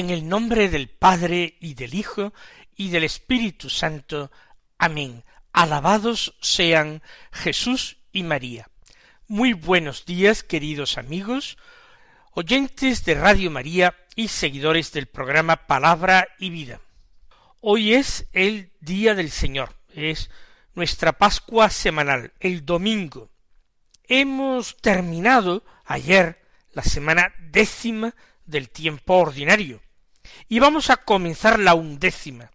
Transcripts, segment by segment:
En el nombre del Padre y del Hijo y del Espíritu Santo. Amén. Alabados sean Jesús y María. Muy buenos días, queridos amigos, oyentes de Radio María y seguidores del programa Palabra y Vida. Hoy es el Día del Señor, es nuestra Pascua semanal, el domingo. Hemos terminado ayer la semana décima del tiempo ordinario. Y vamos a comenzar la undécima.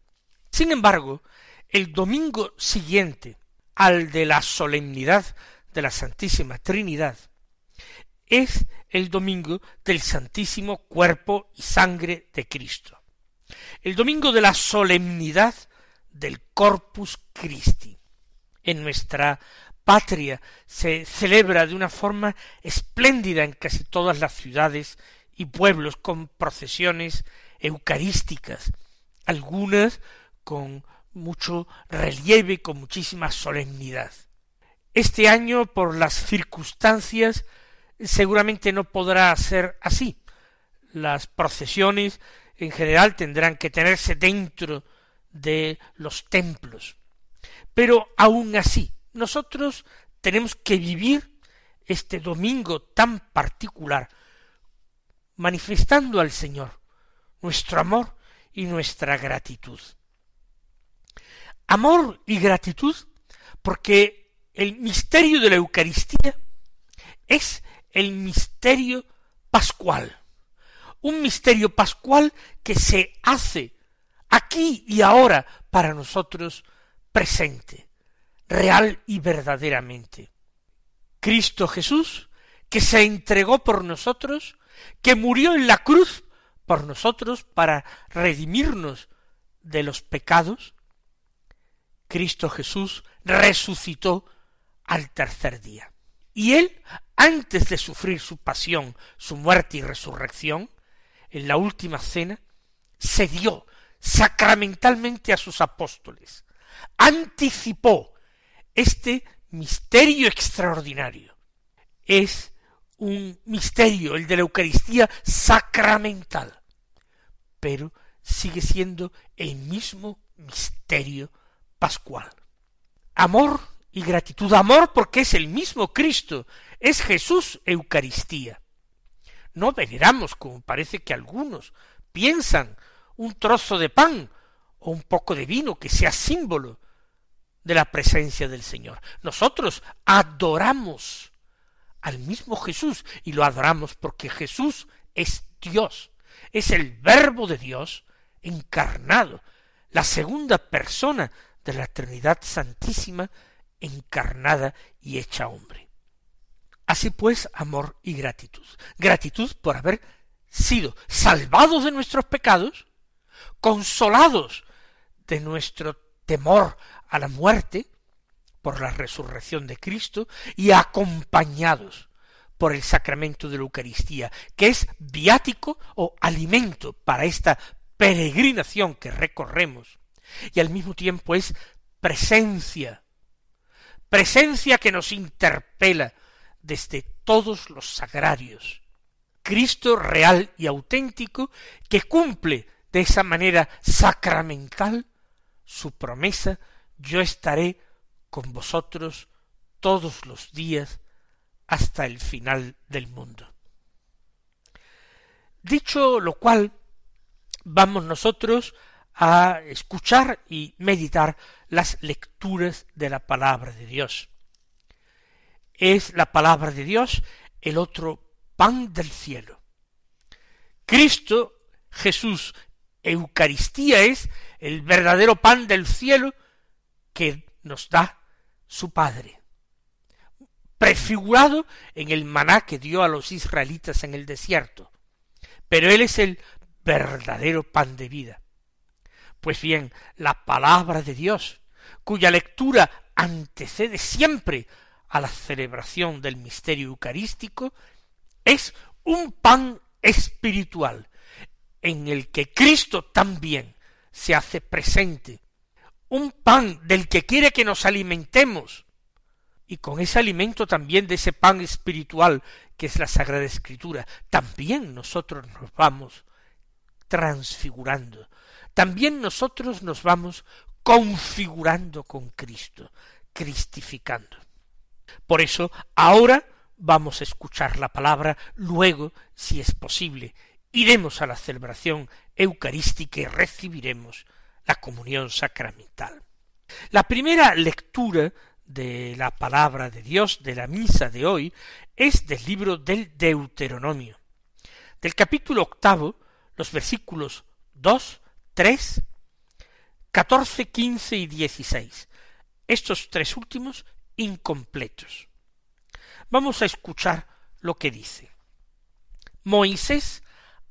Sin embargo, el domingo siguiente al de la solemnidad de la Santísima Trinidad es el domingo del Santísimo Cuerpo y Sangre de Cristo. El domingo de la solemnidad del Corpus Christi. En nuestra patria se celebra de una forma espléndida en casi todas las ciudades y pueblos con procesiones eucarísticas, algunas con mucho relieve, con muchísima solemnidad. Este año, por las circunstancias, seguramente no podrá ser así. Las procesiones en general tendrán que tenerse dentro de los templos. Pero aun así, nosotros tenemos que vivir este domingo tan particular manifestando al Señor nuestro amor y nuestra gratitud. Amor y gratitud porque el misterio de la Eucaristía es el misterio pascual, un misterio pascual que se hace aquí y ahora para nosotros presente, real y verdaderamente. Cristo Jesús, que se entregó por nosotros, que murió en la cruz por nosotros para redimirnos de los pecados, Cristo Jesús resucitó al tercer día. Y él, antes de sufrir su pasión, su muerte y resurrección, en la última cena, se dio sacramentalmente a sus apóstoles, anticipó este misterio extraordinario. Es un misterio, el de la Eucaristía sacramental, pero sigue siendo el mismo misterio pascual. Amor y gratitud. Amor porque es el mismo Cristo, es Jesús Eucaristía. No veneramos, como parece que algunos piensan, un trozo de pan o un poco de vino que sea símbolo de la presencia del Señor. Nosotros adoramos al mismo Jesús y lo adoramos porque Jesús es Dios, es el verbo de Dios encarnado, la segunda persona de la Trinidad Santísima encarnada y hecha hombre. Así pues, amor y gratitud. Gratitud por haber sido salvados de nuestros pecados, consolados de nuestro temor a la muerte, por la resurrección de Cristo y acompañados por el sacramento de la Eucaristía, que es viático o alimento para esta peregrinación que recorremos, y al mismo tiempo es presencia, presencia que nos interpela desde todos los sagrarios, Cristo real y auténtico que cumple de esa manera sacramental su promesa, yo estaré con vosotros todos los días hasta el final del mundo. Dicho lo cual, vamos nosotros a escuchar y meditar las lecturas de la palabra de Dios. Es la palabra de Dios el otro pan del cielo. Cristo, Jesús, Eucaristía es el verdadero pan del cielo que nos da su Padre, prefigurado en el maná que dio a los israelitas en el desierto. Pero Él es el verdadero pan de vida. Pues bien, la palabra de Dios, cuya lectura antecede siempre a la celebración del misterio eucarístico, es un pan espiritual, en el que Cristo también se hace presente, un pan del que quiere que nos alimentemos, y con ese alimento también de ese pan espiritual que es la Sagrada Escritura, también nosotros nos vamos transfigurando, también nosotros nos vamos configurando con Cristo, cristificando. Por eso, ahora vamos a escuchar la palabra, luego, si es posible, iremos a la celebración eucarística y recibiremos la comunión sacramental. La primera lectura de la palabra de Dios de la misa de hoy es del libro del Deuteronomio, del capítulo octavo, los versículos dos, tres, catorce, quince y dieciséis. Estos tres últimos incompletos. Vamos a escuchar lo que dice. Moisés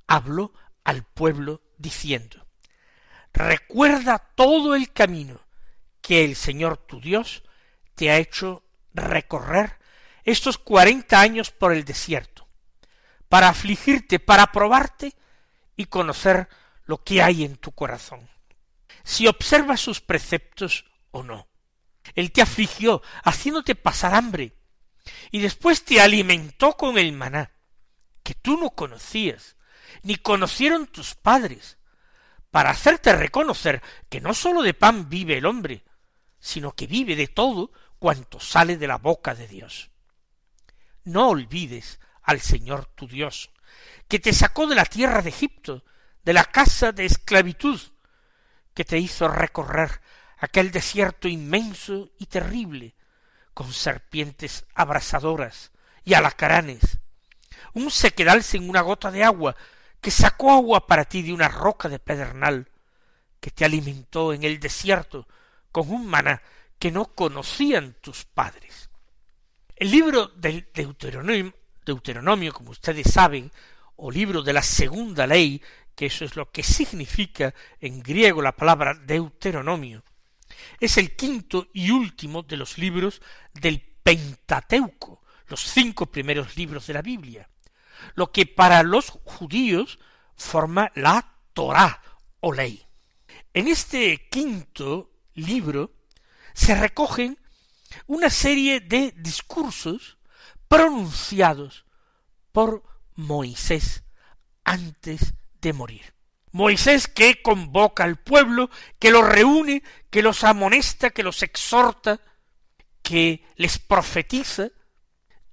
habló al pueblo diciendo, Recuerda todo el camino que el Señor tu Dios te ha hecho recorrer estos cuarenta años por el desierto, para afligirte, para probarte y conocer lo que hay en tu corazón, si observas sus preceptos o no. Él te afligió, haciéndote pasar hambre, y después te alimentó con el maná, que tú no conocías, ni conocieron tus padres, para hacerte reconocer que no sólo de pan vive el hombre, sino que vive de todo cuanto sale de la boca de Dios. No olvides al Señor tu Dios, que te sacó de la tierra de Egipto, de la casa de esclavitud, que te hizo recorrer aquel desierto inmenso y terrible, con serpientes abrasadoras y alacaranes, un sequedal sin una gota de agua, que sacó agua para ti de una roca de pedernal, que te alimentó en el desierto con un maná que no conocían tus padres. El libro del Deuteronomio, Deuteronomio, como ustedes saben, o libro de la segunda ley, que eso es lo que significa en griego la palabra Deuteronomio, es el quinto y último de los libros del Pentateuco, los cinco primeros libros de la Biblia, lo que para los judíos forma la Torá o ley. En este quinto libro se recogen una serie de discursos pronunciados por Moisés antes de morir. Moisés que convoca al pueblo, que los reúne, que los amonesta, que los exhorta, que les profetiza,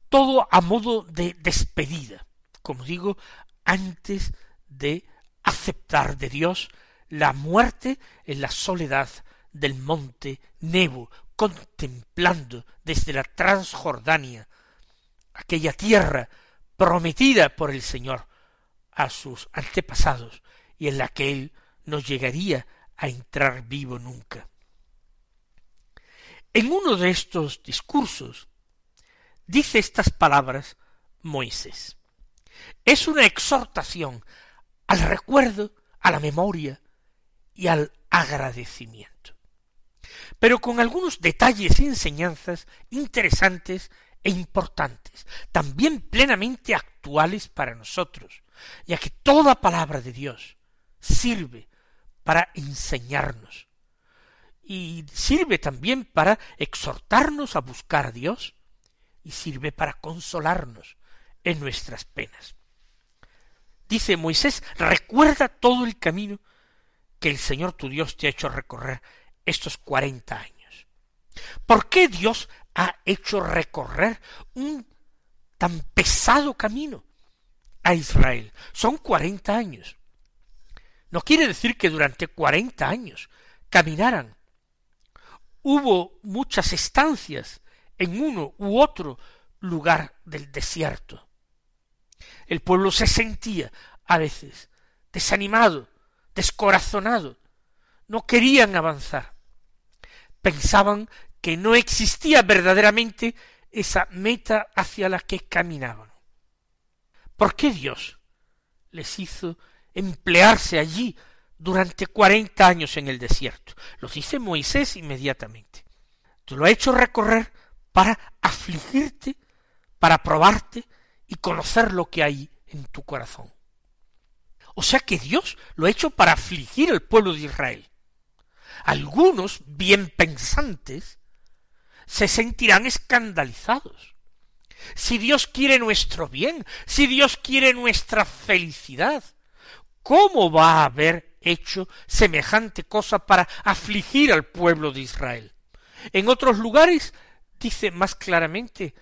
todo a modo de despedida, como digo, antes de aceptar de Dios la muerte en la soledad del monte Nebo, contemplando desde la Transjordania aquella tierra prometida por el Señor a sus antepasados y en la que él no llegaría a entrar vivo nunca. En uno de estos discursos dice estas palabras Moisés. Es una exhortación al recuerdo, a la memoria y al agradecimiento. Pero con algunos detalles y enseñanzas interesantes e importantes, también plenamente actuales para nosotros, ya que toda palabra de Dios sirve para enseñarnos y sirve también para exhortarnos a buscar a Dios y sirve para consolarnos en nuestras penas. Dice Moisés, recuerda todo el camino que el Señor tu Dios te ha hecho recorrer estos cuarenta años. ¿Por qué Dios ha hecho recorrer un tan pesado camino a Israel? Son cuarenta años. No quiere decir que durante cuarenta años caminaran. Hubo muchas estancias en uno u otro lugar del desierto. El pueblo se sentía a veces desanimado, descorazonado, no querían avanzar. Pensaban que no existía verdaderamente esa meta hacia la que caminaban. ¿Por qué Dios les hizo emplearse allí durante cuarenta años en el desierto. Lo dice Moisés inmediatamente. Tú lo ha hecho recorrer para afligirte, para probarte y conocer lo que hay en tu corazón. O sea que Dios lo ha hecho para afligir al pueblo de Israel. Algunos, bien pensantes, se sentirán escandalizados. Si Dios quiere nuestro bien, si Dios quiere nuestra felicidad, ¿cómo va a haber hecho semejante cosa para afligir al pueblo de Israel? En otros lugares dice más claramente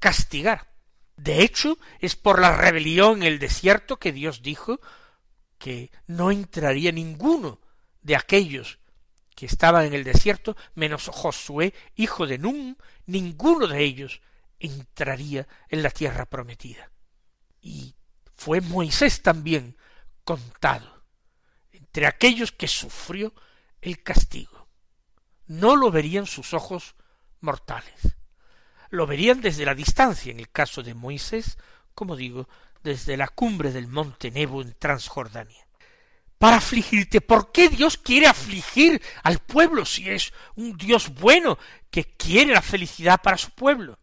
castigar. De hecho, es por la rebelión en el desierto que Dios dijo que no entraría ninguno de aquellos que estaban en el desierto, menos Josué, hijo de Nun, ninguno de ellos entraría en la tierra prometida. Y fue Moisés también contado entre aquellos que sufrió el castigo. No lo verían sus ojos mortales. Lo verían desde la distancia, en el caso de Moisés, como digo, desde la cumbre del monte Nebo en Transjordania para afligirte. ¿Por qué Dios quiere afligir al pueblo si es un Dios bueno que quiere la felicidad para su pueblo?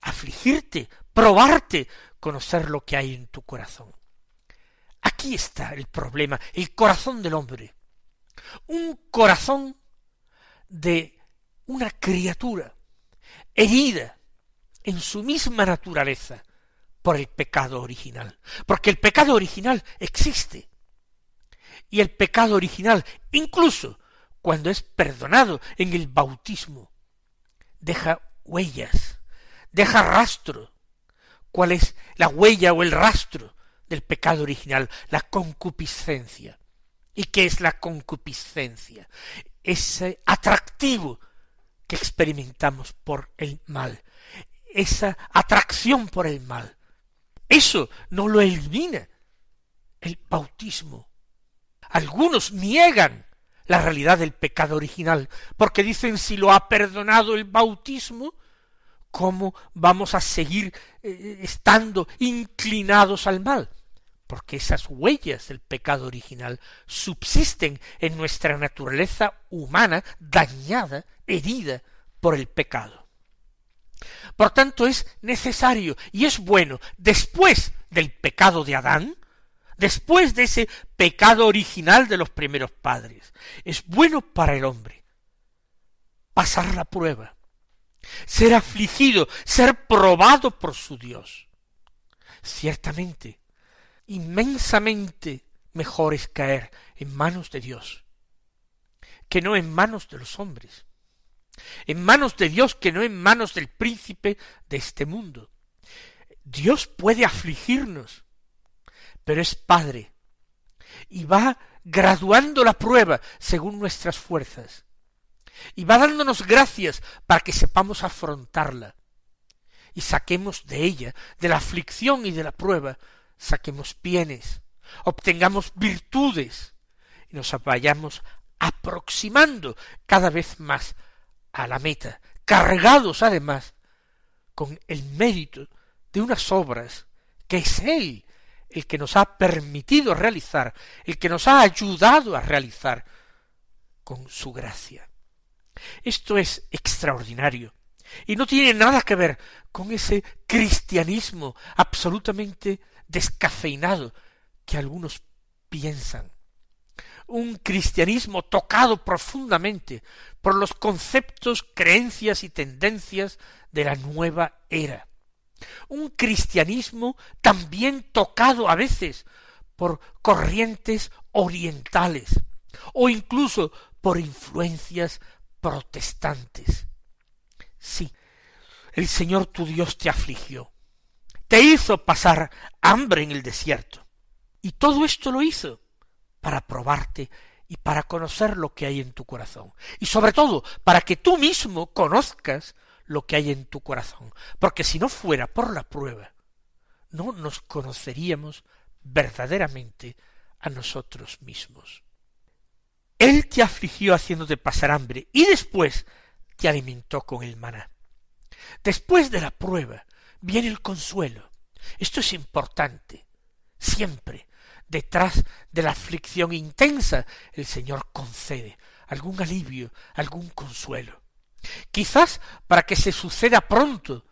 Afligirte, probarte, conocer lo que hay en tu corazón. Aquí está el problema, el corazón del hombre. Un corazón de una criatura herida en su misma naturaleza por el pecado original. Porque el pecado original existe y el pecado original, incluso cuando es perdonado en el bautismo, deja huellas, deja rastro. ¿Cuál es la huella o el rastro del pecado original? La concupiscencia. ¿Y qué es la concupiscencia? Ese atractivo que experimentamos por el mal, esa atracción por el mal. Eso no lo elimina el bautismo algunos niegan la realidad del pecado original, porque dicen si lo ha perdonado el bautismo, ¿cómo vamos a seguir eh, estando inclinados al mal? Porque esas huellas del pecado original subsisten en nuestra naturaleza humana dañada, herida por el pecado. Por tanto, es necesario y es bueno, después del pecado de Adán, después de ese pecado original de los primeros padres. Es bueno para el hombre pasar la prueba, ser afligido, ser probado por su Dios. Ciertamente, inmensamente mejor es caer en manos de Dios que no en manos de los hombres, en manos de Dios que no en manos del príncipe de este mundo. Dios puede afligirnos, pero es Padre y va graduando la prueba según nuestras fuerzas y va dándonos gracias para que sepamos afrontarla y saquemos de ella, de la aflicción y de la prueba, saquemos bienes, obtengamos virtudes y nos vayamos aproximando cada vez más a la meta, cargados además con el mérito de unas obras que es Él el que nos ha permitido realizar, el que nos ha ayudado a realizar con su gracia. Esto es extraordinario y no tiene nada que ver con ese cristianismo absolutamente descafeinado que algunos piensan. Un cristianismo tocado profundamente por los conceptos, creencias y tendencias de la nueva era un cristianismo también tocado a veces por corrientes orientales o incluso por influencias protestantes. Sí, el Señor tu Dios te afligió, te hizo pasar hambre en el desierto, y todo esto lo hizo para probarte y para conocer lo que hay en tu corazón, y sobre todo para que tú mismo conozcas lo que hay en tu corazón, porque si no fuera por la prueba, no nos conoceríamos verdaderamente a nosotros mismos. Él te afligió haciéndote pasar hambre y después te alimentó con el maná. Después de la prueba viene el consuelo. Esto es importante. Siempre. detrás de la aflicción intensa, el Señor concede algún alivio, algún consuelo. Quizás para que se suceda pronto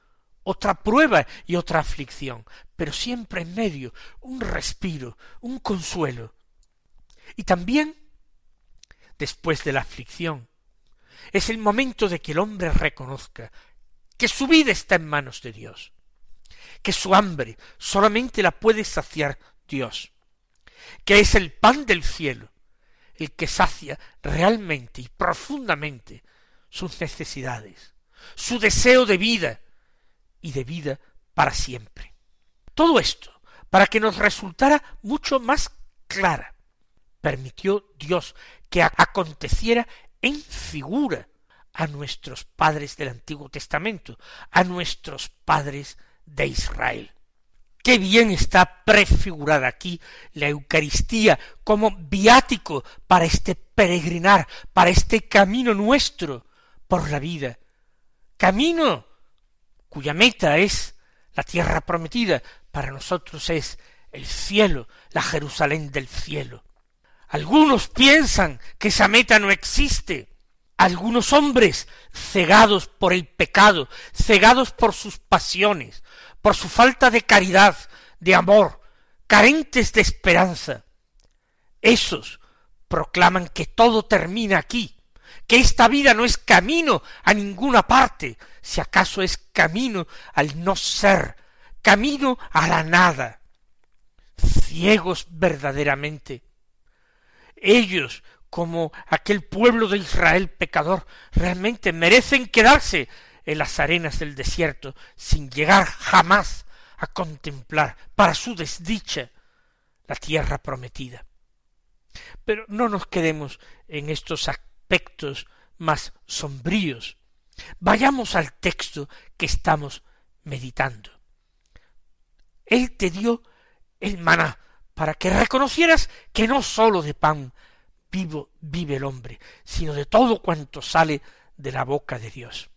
otra prueba y otra aflicción, pero siempre en medio un respiro, un consuelo. Y también, después de la aflicción, es el momento de que el hombre reconozca que su vida está en manos de Dios, que su hambre solamente la puede saciar Dios, que es el pan del cielo, el que sacia realmente y profundamente sus necesidades, su deseo de vida y de vida para siempre. Todo esto, para que nos resultara mucho más clara, permitió Dios que aconteciera en figura a nuestros padres del Antiguo Testamento, a nuestros padres de Israel. Qué bien está prefigurada aquí la Eucaristía como viático para este peregrinar, para este camino nuestro por la vida. Camino cuya meta es la tierra prometida, para nosotros es el cielo, la Jerusalén del cielo. Algunos piensan que esa meta no existe. Algunos hombres, cegados por el pecado, cegados por sus pasiones, por su falta de caridad, de amor, carentes de esperanza. Esos proclaman que todo termina aquí, que esta vida no es camino a ninguna parte, si acaso es camino al no ser, camino a la nada. Ciegos verdaderamente. Ellos, como aquel pueblo de Israel pecador, realmente merecen quedarse en las arenas del desierto sin llegar jamás a contemplar para su desdicha la tierra prometida. Pero no nos quedemos en estos aspectos más sombríos. Vayamos al texto que estamos meditando. Él te dio el maná para que reconocieras que no sólo de pan vivo vive el hombre, sino de todo cuanto sale de la boca de Dios.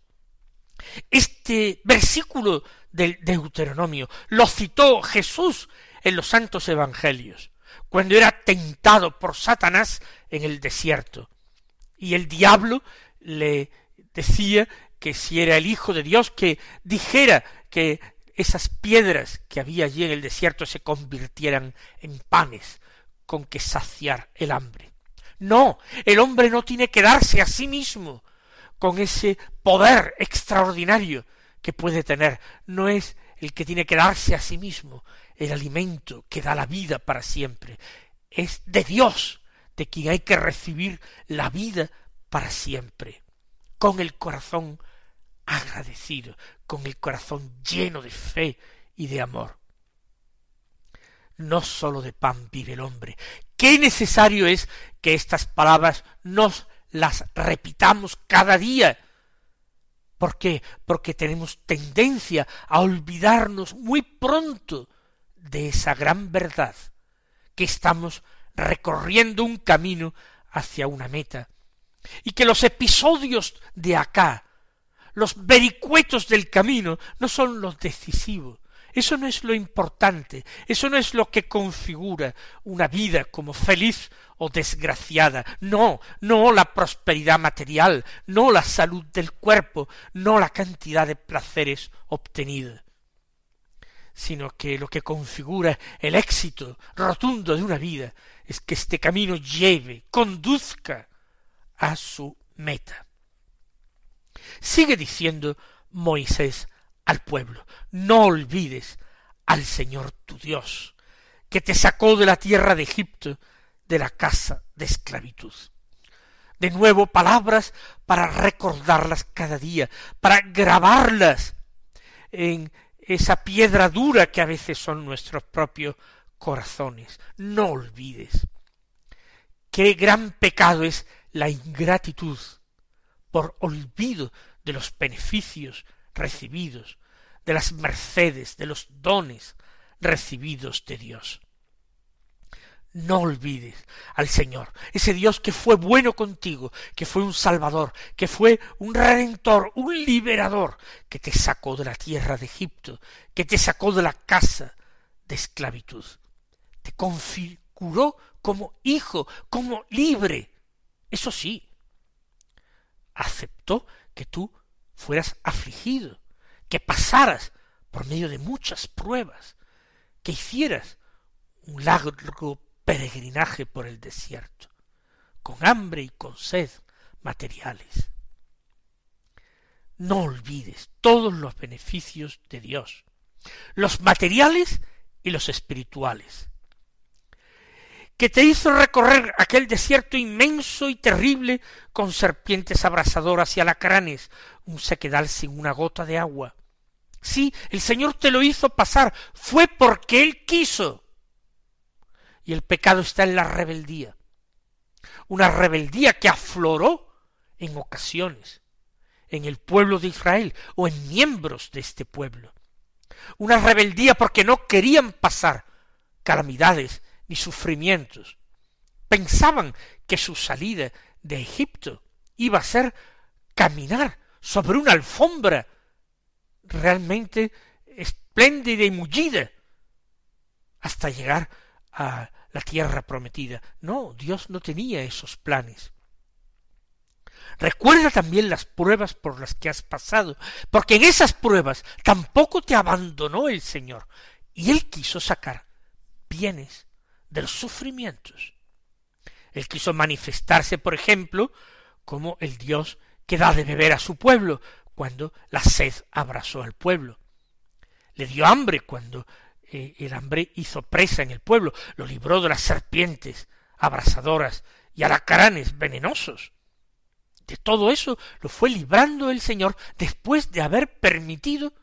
Este versículo del Deuteronomio lo citó Jesús en los santos evangelios, cuando era tentado por Satanás en el desierto. Y el diablo le decía que si era el Hijo de Dios, que dijera que esas piedras que había allí en el desierto se convirtieran en panes con que saciar el hambre. No, el hombre no tiene que darse a sí mismo, con ese poder extraordinario que puede tener. No es el que tiene que darse a sí mismo el alimento que da la vida para siempre. Es de Dios de quien hay que recibir la vida para siempre, con el corazón agradecido, con el corazón lleno de fe y de amor. No sólo de pan vive el hombre. Qué necesario es que estas palabras nos las repitamos cada día. ¿Por qué? Porque tenemos tendencia a olvidarnos muy pronto de esa gran verdad, que estamos recorriendo un camino hacia una meta, y que los episodios de acá, los vericuetos del camino, no son los decisivos, eso no es lo importante, eso no es lo que configura una vida como feliz o desgraciada. No, no la prosperidad material, no la salud del cuerpo, no la cantidad de placeres obtenidos sino que lo que configura el éxito rotundo de una vida es que este camino lleve, conduzca a su meta. Sigue diciendo Moisés al pueblo, no olvides al Señor tu Dios, que te sacó de la tierra de Egipto, de la casa de esclavitud. De nuevo palabras para recordarlas cada día, para grabarlas en esa piedra dura que a veces son nuestros propios corazones. No olvides. Qué gran pecado es la ingratitud por olvido de los beneficios recibidos, de las mercedes, de los dones recibidos de Dios. No olvides al Señor, ese Dios que fue bueno contigo, que fue un Salvador, que fue un Redentor, un Liberador, que te sacó de la tierra de Egipto, que te sacó de la casa de esclavitud, te procuró como hijo, como libre. Eso sí, aceptó que tú fueras afligido, que pasaras por medio de muchas pruebas, que hicieras un largo peregrinaje por el desierto, con hambre y con sed materiales. No olvides todos los beneficios de Dios, los materiales y los espirituales, que te hizo recorrer aquel desierto inmenso y terrible con serpientes abrasadoras y alacranes, un sequedal sin una gota de agua. Sí, el Señor te lo hizo pasar, fue porque Él quiso. Y el pecado está en la rebeldía, una rebeldía que afloró en ocasiones en el pueblo de Israel o en miembros de este pueblo. Una rebeldía porque no querían pasar calamidades ni sufrimientos. Pensaban que su salida de Egipto iba a ser caminar sobre una alfombra realmente espléndida y mullida hasta llegar a la tierra prometida. No, Dios no tenía esos planes. Recuerda también las pruebas por las que has pasado, porque en esas pruebas tampoco te abandonó el Señor, y Él quiso sacar bienes de los sufrimientos. Él quiso manifestarse, por ejemplo, como el Dios que da de beber a su pueblo, cuando la sed abrazó al pueblo. Le dio hambre cuando eh, el hambre hizo presa en el pueblo, lo libró de las serpientes abrasadoras y alacranes venenosos. De todo eso lo fue librando el Señor después de haber permitido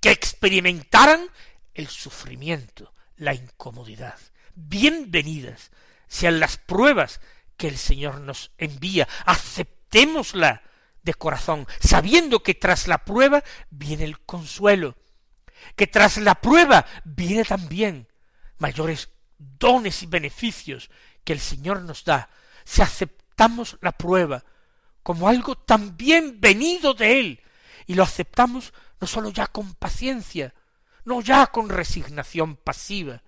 que experimentaran el sufrimiento, la incomodidad bienvenidas sean las pruebas que el Señor nos envía, aceptémosla de corazón, sabiendo que tras la prueba viene el consuelo, que tras la prueba viene también mayores dones y beneficios que el Señor nos da, si aceptamos la prueba como algo también venido de Él, y lo aceptamos no sólo ya con paciencia, no ya con resignación pasiva,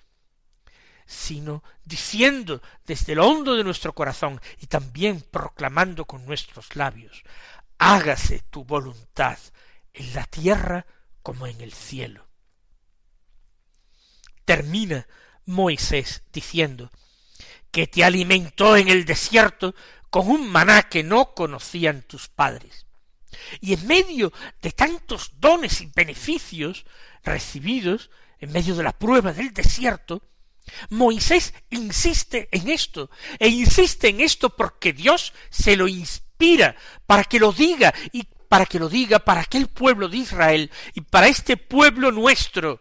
sino diciendo desde el hondo de nuestro corazón y también proclamando con nuestros labios, hágase tu voluntad en la tierra como en el cielo. Termina Moisés diciendo que te alimentó en el desierto con un maná que no conocían tus padres. Y en medio de tantos dones y beneficios recibidos, en medio de la prueba del desierto, Moisés insiste en esto, e insiste en esto porque Dios se lo inspira para que lo diga y para que lo diga para aquel pueblo de Israel y para este pueblo nuestro,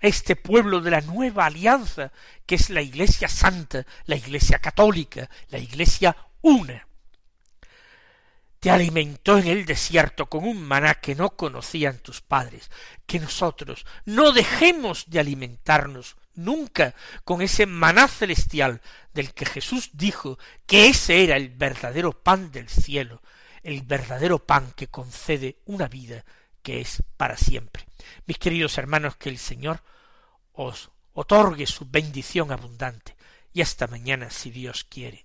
este pueblo de la nueva alianza, que es la Iglesia Santa, la Iglesia Católica, la Iglesia una. Te alimentó en el desierto con un maná que no conocían tus padres, que nosotros no dejemos de alimentarnos nunca con ese maná celestial del que Jesús dijo que ese era el verdadero pan del cielo, el verdadero pan que concede una vida que es para siempre. Mis queridos hermanos, que el Señor os otorgue su bendición abundante y hasta mañana si Dios quiere.